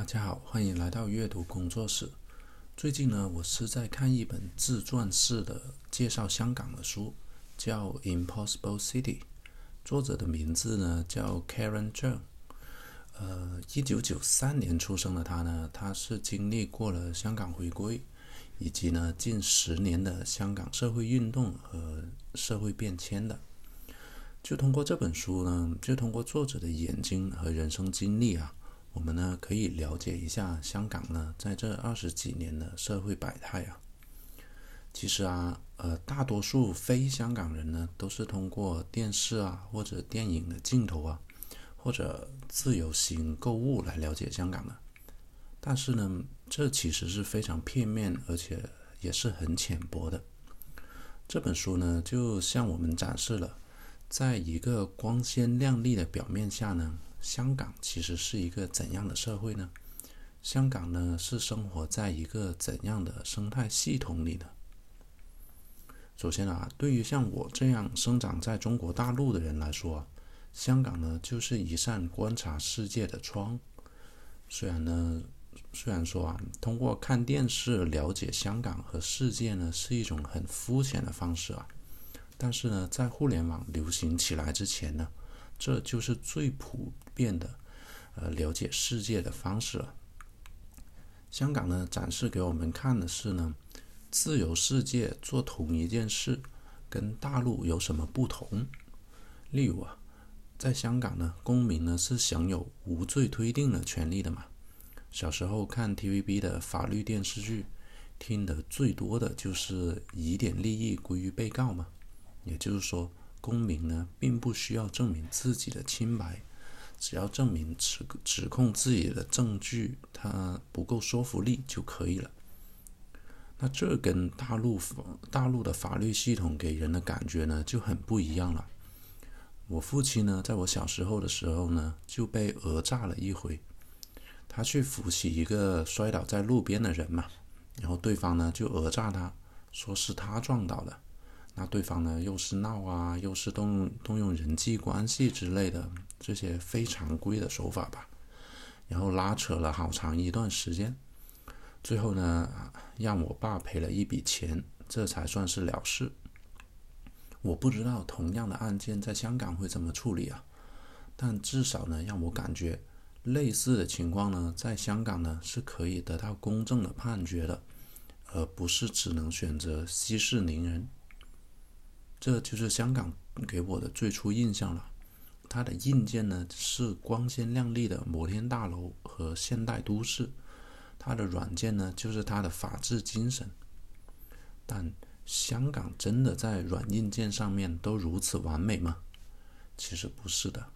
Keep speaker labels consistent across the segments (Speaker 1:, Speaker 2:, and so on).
Speaker 1: 大家好，欢迎来到阅读工作室。最近呢，我是在看一本自传式的介绍香港的书，叫《Impossible City》，作者的名字呢叫 Karen Zhang。呃，一九九三年出生的他呢，他是经历过了香港回归，以及呢近十年的香港社会运动和社会变迁的。就通过这本书呢，就通过作者的眼睛和人生经历啊。我们呢可以了解一下香港呢在这二十几年的社会百态啊。其实啊，呃，大多数非香港人呢都是通过电视啊或者电影的镜头啊，或者自由行购物来了解香港的。但是呢，这其实是非常片面，而且也是很浅薄的。这本书呢就向我们展示了，在一个光鲜亮丽的表面下呢。香港其实是一个怎样的社会呢？香港呢是生活在一个怎样的生态系统里呢？首先啊，对于像我这样生长在中国大陆的人来说，香港呢就是一扇观察世界的窗。虽然呢，虽然说啊，通过看电视了解香港和世界呢是一种很肤浅的方式啊，但是呢，在互联网流行起来之前呢。这就是最普遍的，呃，了解世界的方式了。香港呢，展示给我们看的是呢，自由世界做同一件事，跟大陆有什么不同？例如啊，在香港呢，公民呢是享有无罪推定的权利的嘛。小时候看 TVB 的法律电视剧，听得最多的就是疑点利益归于被告嘛。也就是说。公民呢，并不需要证明自己的清白，只要证明指指控自己的证据它不够说服力就可以了。那这跟大陆大陆的法律系统给人的感觉呢就很不一样了。我父亲呢，在我小时候的时候呢，就被讹诈了一回。他去扶起一个摔倒在路边的人嘛，然后对方呢就讹诈他，说是他撞倒的。那对方呢，又是闹啊，又是动动用人际关系之类的这些非常规的手法吧，然后拉扯了好长一段时间，最后呢，让我爸赔了一笔钱，这才算是了事。我不知道同样的案件在香港会怎么处理啊，但至少呢，让我感觉类似的情况呢，在香港呢是可以得到公正的判决的，而不是只能选择息事宁人。这就是香港给我的最初印象了。它的硬件呢是光鲜亮丽的摩天大楼和现代都市，它的软件呢就是它的法治精神。但香港真的在软硬件上面都如此完美吗？其实不是的。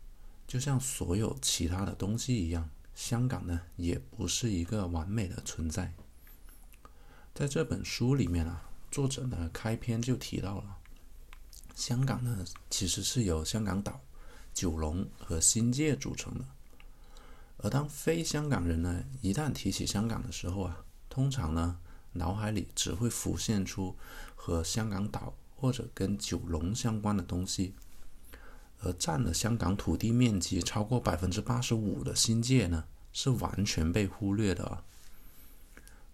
Speaker 1: 就像所有其他的东西一样，香港呢也不是一个完美的存在。在这本书里面啊，作者呢开篇就提到了。香港呢，其实是由香港岛、九龙和新界组成的。而当非香港人呢，一旦提起香港的时候啊，通常呢，脑海里只会浮现出和香港岛或者跟九龙相关的东西。而占了香港土地面积超过百分之八十五的新界呢，是完全被忽略的啊。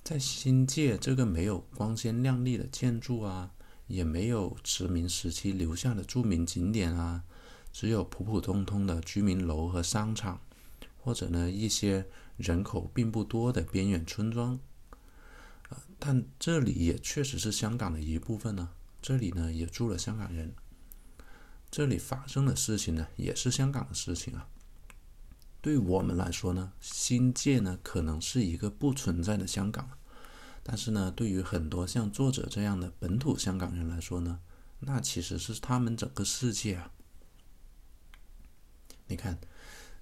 Speaker 1: 在新界这个没有光鲜亮丽的建筑啊。也没有殖民时期留下的著名景点啊，只有普普通通的居民楼和商场，或者呢一些人口并不多的边远村庄。但这里也确实是香港的一部分呢，这里呢也住了香港人，这里发生的事情呢也是香港的事情啊。对我们来说呢，新界呢可能是一个不存在的香港。但是呢，对于很多像作者这样的本土香港人来说呢，那其实是他们整个世界啊。你看，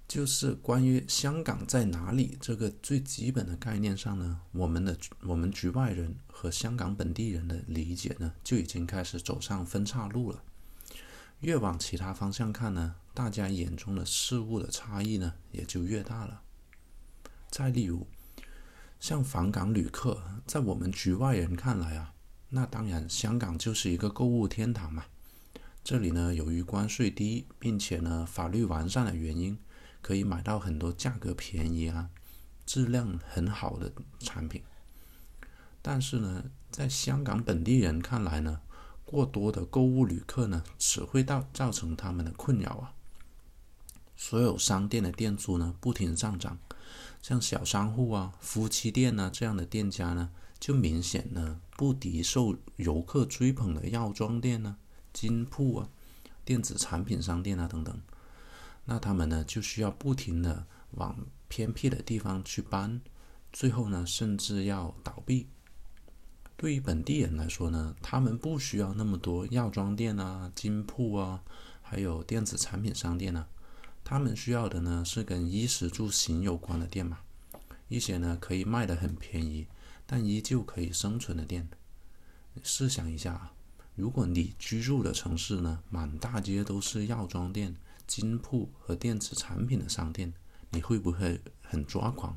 Speaker 1: 就是关于香港在哪里这个最基本的概念上呢，我们的我们局外人和香港本地人的理解呢，就已经开始走上分岔路了。越往其他方向看呢，大家眼中的事物的差异呢，也就越大了。再例如。像访港旅客，在我们局外人看来啊，那当然香港就是一个购物天堂嘛。这里呢，由于关税低，并且呢法律完善的原因，可以买到很多价格便宜啊、质量很好的产品。但是呢，在香港本地人看来呢，过多的购物旅客呢，只会到造成他们的困扰啊。所有商店的店租呢不停上涨，像小商户啊、夫妻店啊这样的店家呢，就明显呢不敌受游客追捧的药妆店呢、金铺啊、电子产品商店啊等等。那他们呢就需要不停的往偏僻的地方去搬，最后呢甚至要倒闭。对于本地人来说呢，他们不需要那么多药妆店啊、金铺啊，还有电子产品商店啊，他们需要的呢是跟衣食住行有关的店嘛，一些呢可以卖的很便宜，但依旧可以生存的店。试想一下啊，如果你居住的城市呢，满大街都是药妆店、金铺和电子产品的商店，你会不会很抓狂？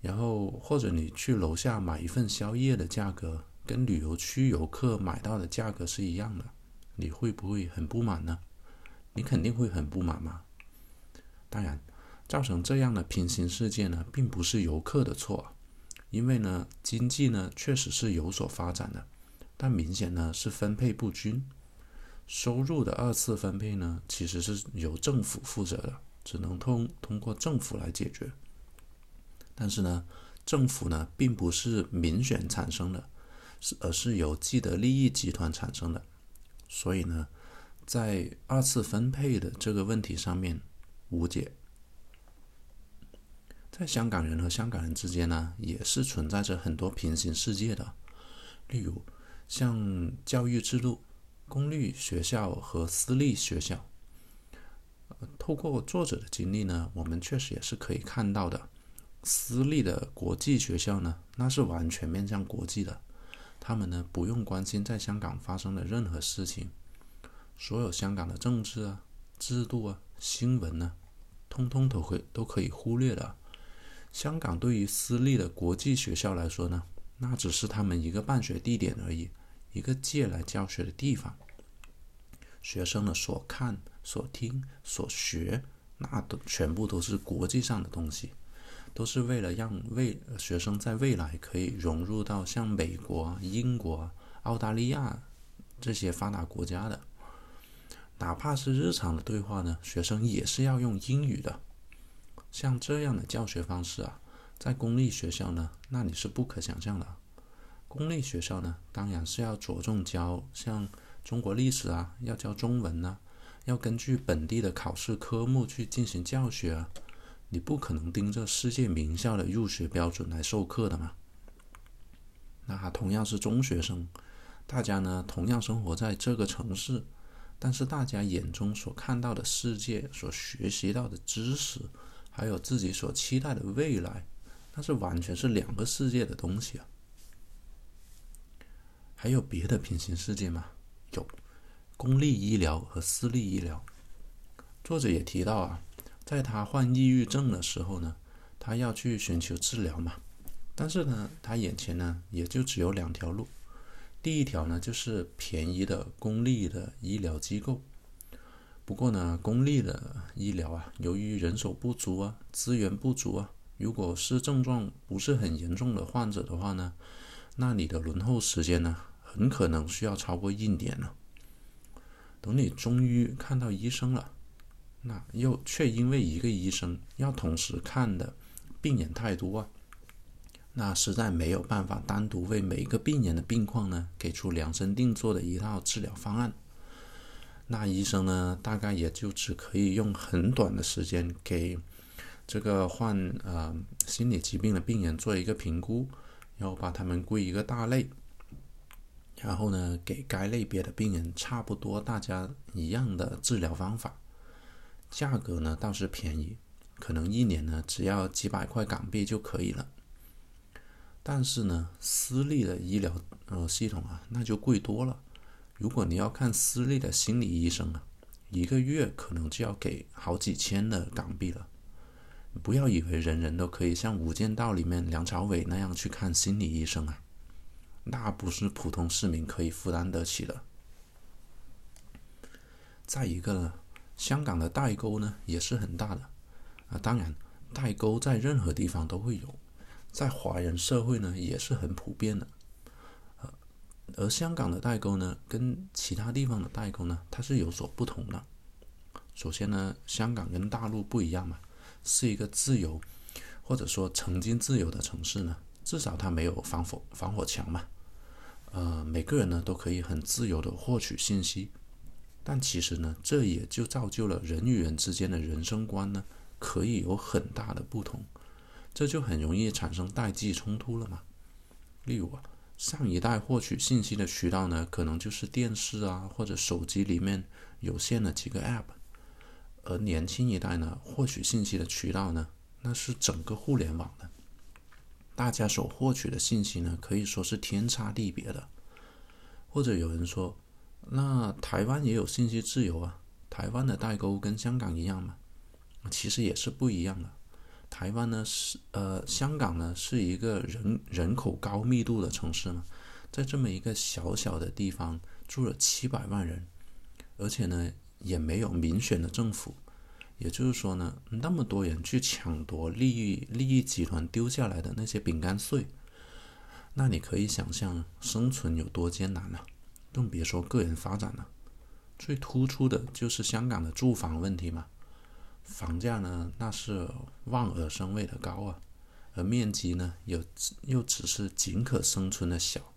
Speaker 1: 然后，或者你去楼下买一份宵夜的价格，跟旅游区游客买到的价格是一样的，你会不会很不满呢？你肯定会很不满嘛。当然，造成这样的平行世界呢，并不是游客的错，因为呢，经济呢确实是有所发展的，但明显呢是分配不均，收入的二次分配呢，其实是由政府负责的，只能通通过政府来解决。但是呢，政府呢并不是民选产生的，是而是由既得利益集团产生的，所以呢，在二次分配的这个问题上面无解。在香港人和香港人之间呢，也是存在着很多平行世界的，例如像教育制度、公立学校和私立学校。透过作者的经历呢，我们确实也是可以看到的。私立的国际学校呢，那是完全面向国际的，他们呢不用关心在香港发生的任何事情，所有香港的政治啊、制度啊、新闻呢，通通都会都可以忽略的。香港对于私立的国际学校来说呢，那只是他们一个办学地点而已，一个借来教学的地方。学生的所看、所听、所学，那都全部都是国际上的东西。都是为了让未学生在未来可以融入到像美国、英国、澳大利亚这些发达国家的，哪怕是日常的对话呢，学生也是要用英语的。像这样的教学方式啊，在公立学校呢，那你是不可想象的。公立学校呢，当然是要着重教像中国历史啊，要教中文呐，要根据本地的考试科目去进行教学啊。你不可能盯着世界名校的入学标准来授课的嘛？那同样是中学生，大家呢同样生活在这个城市，但是大家眼中所看到的世界、所学习到的知识，还有自己所期待的未来，那是完全是两个世界的东西啊！还有别的平行世界吗？有，公立医疗和私立医疗。作者也提到啊。在他患抑郁症的时候呢，他要去寻求治疗嘛。但是呢，他眼前呢也就只有两条路。第一条呢就是便宜的公立的医疗机构。不过呢，公立的医疗啊，由于人手不足啊，资源不足啊，如果是症状不是很严重的患者的话呢，那你的轮候时间呢，很可能需要超过一年了。等你终于看到医生了。那又却因为一个医生要同时看的病人太多啊，那实在没有办法单独为每一个病人的病况呢给出量身定做的一套治疗方案。那医生呢，大概也就只可以用很短的时间给这个患呃心理疾病的病人做一个评估，然后把他们归一个大类，然后呢给该类别的病人差不多大家一样的治疗方法。价格呢倒是便宜，可能一年呢只要几百块港币就可以了。但是呢，私立的医疗呃系统啊，那就贵多了。如果你要看私立的心理医生啊，一个月可能就要给好几千的港币了。不要以为人人都可以像《无间道》里面梁朝伟那样去看心理医生啊，那不是普通市民可以负担得起的。再一个呢。香港的代沟呢也是很大的啊，当然代沟在任何地方都会有，在华人社会呢也是很普遍的。呃，而香港的代沟呢，跟其他地方的代沟呢，它是有所不同的。首先呢，香港跟大陆不一样嘛，是一个自由或者说曾经自由的城市呢，至少它没有防火防火墙嘛。呃，每个人呢都可以很自由的获取信息，但其实呢，这也就造就了人与人之间的人生观呢，可以有很大的不同，这就很容易产生代际冲突了嘛。例如啊，上一代获取信息的渠道呢，可能就是电视啊或者手机里面有限的几个 App，而年轻一代呢，获取信息的渠道呢，那是整个互联网的。大家所获取的信息呢，可以说是天差地别的。或者有人说，那台湾也有信息自由啊？台湾的代沟跟香港一样吗？其实也是不一样的。台湾呢是呃，香港呢是一个人人口高密度的城市嘛，在这么一个小小的地方住了七百万人，而且呢也没有民选的政府。也就是说呢，那么多人去抢夺利益利益集团丢下来的那些饼干碎，那你可以想象生存有多艰难了，更别说个人发展了。最突出的就是香港的住房问题嘛，房价呢那是望而生畏的高啊，而面积呢又又只是仅可生存的小，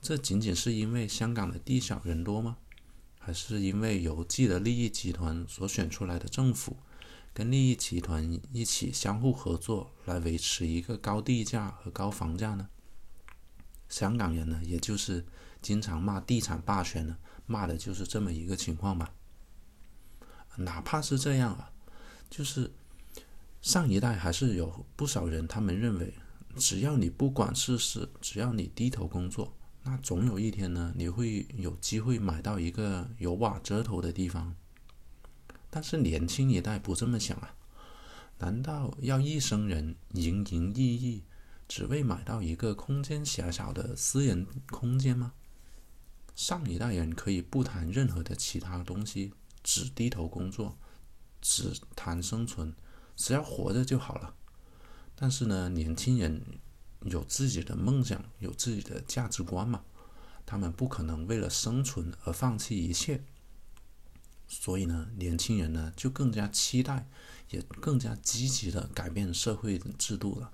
Speaker 1: 这仅仅是因为香港的地小人多吗？还是因为邮寄的利益集团所选出来的政府，跟利益集团一起相互合作来维持一个高地价和高房价呢？香港人呢，也就是经常骂地产霸权呢，骂的就是这么一个情况吧。哪怕是这样啊，就是上一代还是有不少人，他们认为，只要你不管世事，只要你低头工作。那总有一天呢，你会有机会买到一个有瓦遮头的地方。但是年轻一代不这么想啊，难道要一生人营营役役，只为买到一个空间狭小的私人空间吗？上一代人可以不谈任何的其他东西，只低头工作，只谈生存，只要活着就好了。但是呢，年轻人。有自己的梦想，有自己的价值观嘛？他们不可能为了生存而放弃一切。所以呢，年轻人呢就更加期待，也更加积极的改变社会制度了，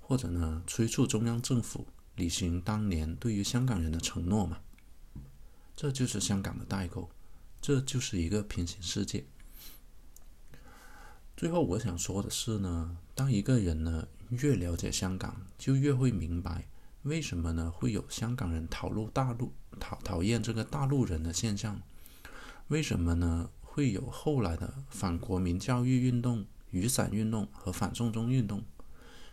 Speaker 1: 或者呢催促中央政府履行当年对于香港人的承诺嘛。这就是香港的代沟，这就是一个平行世界。最后我想说的是呢，当一个人呢。越了解香港，就越会明白为什么呢？会有香港人讨论大陆讨讨厌这个大陆人的现象？为什么呢？会有后来的反国民教育运动、雨伞运动和反送中运动？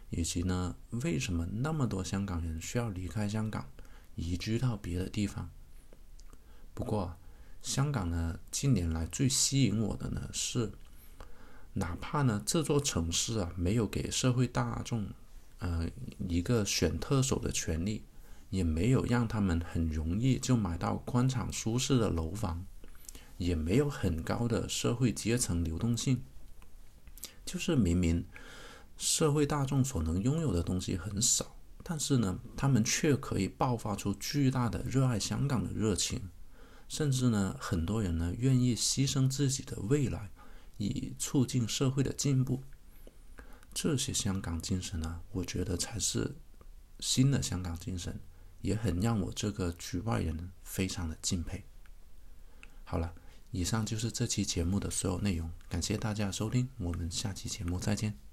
Speaker 1: 以及呢，为什么那么多香港人需要离开香港，移居到别的地方？不过，香港呢，近年来最吸引我的呢是。哪怕呢，这座城市啊没有给社会大众，呃，一个选特首的权利，也没有让他们很容易就买到宽敞舒适的楼房，也没有很高的社会阶层流动性，就是明明社会大众所能拥有的东西很少，但是呢，他们却可以爆发出巨大的热爱香港的热情，甚至呢，很多人呢愿意牺牲自己的未来。以促进社会的进步，这些香港精神呢，我觉得才是新的香港精神，也很让我这个局外人非常的敬佩。好了，以上就是这期节目的所有内容，感谢大家收听，我们下期节目再见。